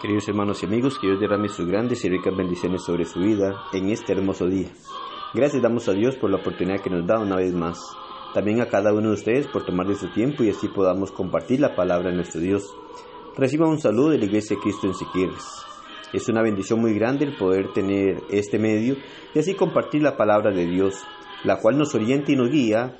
Queridos hermanos y amigos, que Dios derrame sus grandes y ricas bendiciones sobre su vida en este hermoso día. Gracias damos a Dios por la oportunidad que nos da una vez más. También a cada uno de ustedes por tomar de su tiempo y así podamos compartir la palabra de nuestro Dios. Reciba un saludo de la Iglesia de Cristo en Siquirres. Es una bendición muy grande el poder tener este medio y así compartir la palabra de Dios, la cual nos orienta y nos guía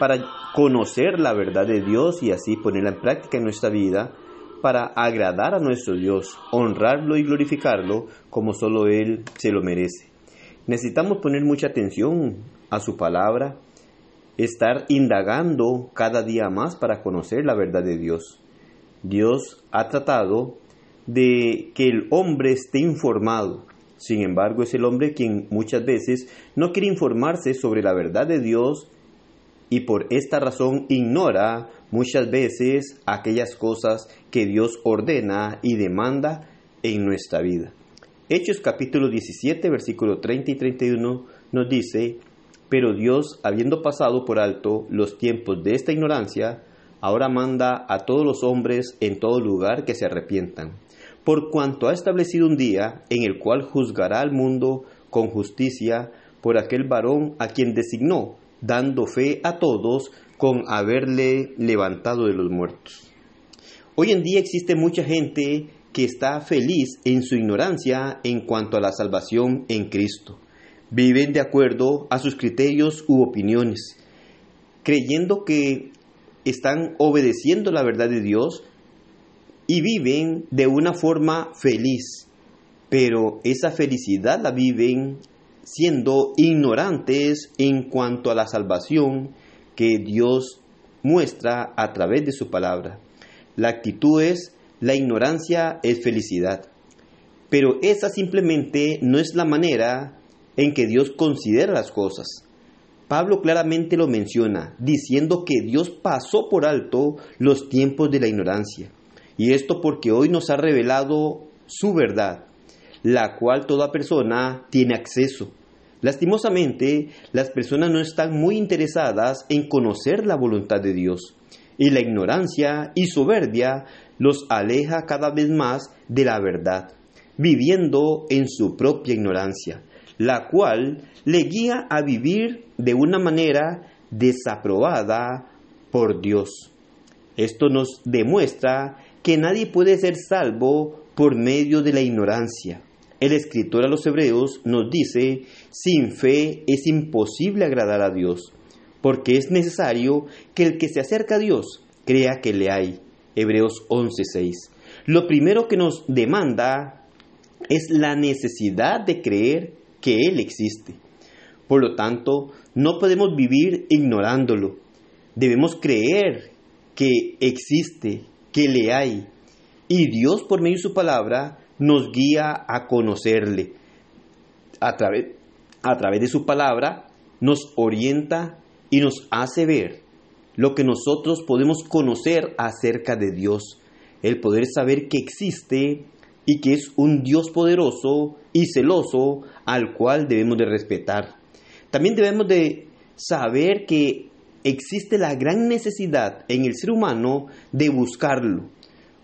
para conocer la verdad de Dios y así ponerla en práctica en nuestra vida para agradar a nuestro Dios, honrarlo y glorificarlo como solo Él se lo merece. Necesitamos poner mucha atención a su palabra, estar indagando cada día más para conocer la verdad de Dios. Dios ha tratado de que el hombre esté informado. Sin embargo, es el hombre quien muchas veces no quiere informarse sobre la verdad de Dios y por esta razón ignora muchas veces aquellas cosas que Dios ordena y demanda en nuestra vida. Hechos capítulo 17, versículo 30 y 31 nos dice, pero Dios, habiendo pasado por alto los tiempos de esta ignorancia, ahora manda a todos los hombres en todo lugar que se arrepientan, por cuanto ha establecido un día en el cual juzgará al mundo con justicia por aquel varón a quien designó, dando fe a todos con haberle levantado de los muertos. Hoy en día existe mucha gente que está feliz en su ignorancia en cuanto a la salvación en Cristo. Viven de acuerdo a sus criterios u opiniones, creyendo que están obedeciendo la verdad de Dios y viven de una forma feliz. Pero esa felicidad la viven siendo ignorantes en cuanto a la salvación que Dios muestra a través de su palabra. La actitud es, la ignorancia es felicidad. Pero esa simplemente no es la manera en que Dios considera las cosas. Pablo claramente lo menciona, diciendo que Dios pasó por alto los tiempos de la ignorancia. Y esto porque hoy nos ha revelado su verdad, la cual toda persona tiene acceso. Lastimosamente, las personas no están muy interesadas en conocer la voluntad de Dios, y la ignorancia y soberbia los aleja cada vez más de la verdad, viviendo en su propia ignorancia, la cual le guía a vivir de una manera desaprobada por Dios. Esto nos demuestra que nadie puede ser salvo por medio de la ignorancia el escritor a los hebreos nos dice, sin fe es imposible agradar a Dios, porque es necesario que el que se acerca a Dios crea que le hay. Hebreos 11:6. Lo primero que nos demanda es la necesidad de creer que Él existe. Por lo tanto, no podemos vivir ignorándolo. Debemos creer que existe, que le hay. Y Dios, por medio de su palabra, nos guía a conocerle. A través, a través de su palabra nos orienta y nos hace ver lo que nosotros podemos conocer acerca de Dios. El poder saber que existe y que es un Dios poderoso y celoso al cual debemos de respetar. También debemos de saber que existe la gran necesidad en el ser humano de buscarlo,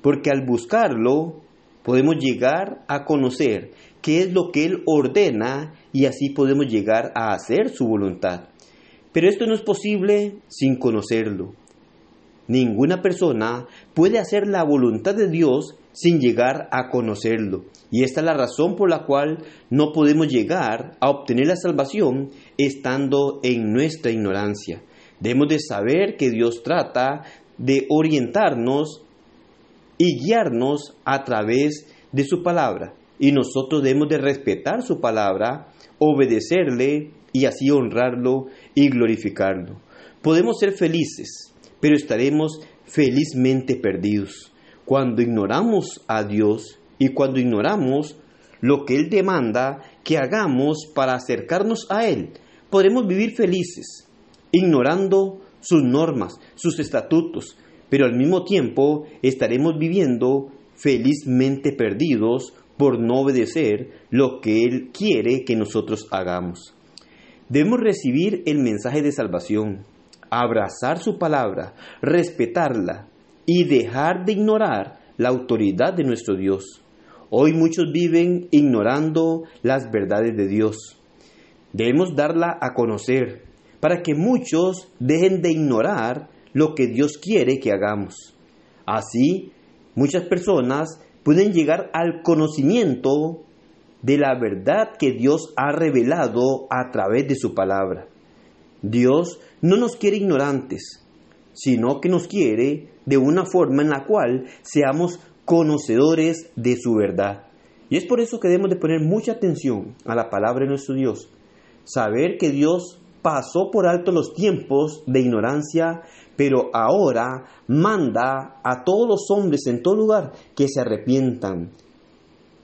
porque al buscarlo podemos llegar a conocer qué es lo que Él ordena y así podemos llegar a hacer su voluntad. Pero esto no es posible sin conocerlo. Ninguna persona puede hacer la voluntad de Dios sin llegar a conocerlo. Y esta es la razón por la cual no podemos llegar a obtener la salvación estando en nuestra ignorancia. Debemos de saber que Dios trata de orientarnos y guiarnos a través de su palabra. Y nosotros debemos de respetar su palabra, obedecerle y así honrarlo y glorificarlo. Podemos ser felices, pero estaremos felizmente perdidos cuando ignoramos a Dios y cuando ignoramos lo que Él demanda que hagamos para acercarnos a Él. Podremos vivir felices, ignorando sus normas, sus estatutos, pero al mismo tiempo estaremos viviendo felizmente perdidos por no obedecer lo que Él quiere que nosotros hagamos. Debemos recibir el mensaje de salvación, abrazar su palabra, respetarla y dejar de ignorar la autoridad de nuestro Dios. Hoy muchos viven ignorando las verdades de Dios. Debemos darla a conocer para que muchos dejen de ignorar lo que Dios quiere que hagamos. Así, muchas personas pueden llegar al conocimiento de la verdad que Dios ha revelado a través de su palabra. Dios no nos quiere ignorantes, sino que nos quiere de una forma en la cual seamos conocedores de su verdad. Y es por eso que debemos de poner mucha atención a la palabra de nuestro Dios. Saber que Dios pasó por alto los tiempos de ignorancia, pero ahora manda a todos los hombres en todo lugar que se arrepientan.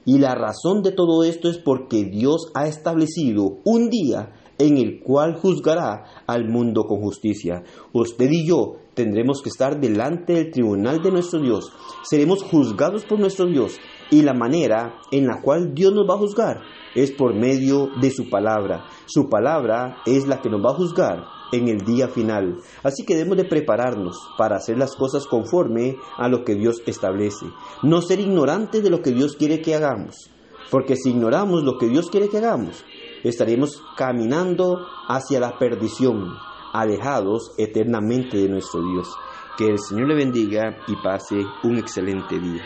Y la razón de todo esto es porque Dios ha establecido un día en el cual juzgará al mundo con justicia. Usted y yo tendremos que estar delante del tribunal de nuestro Dios. Seremos juzgados por nuestro Dios y la manera en la cual Dios nos va a juzgar es por medio de su palabra. Su palabra es la que nos va a juzgar en el día final. Así que debemos de prepararnos para hacer las cosas conforme a lo que Dios establece. No ser ignorantes de lo que Dios quiere que hagamos. Porque si ignoramos lo que Dios quiere que hagamos, estaremos caminando hacia la perdición, alejados eternamente de nuestro Dios. Que el Señor le bendiga y pase un excelente día.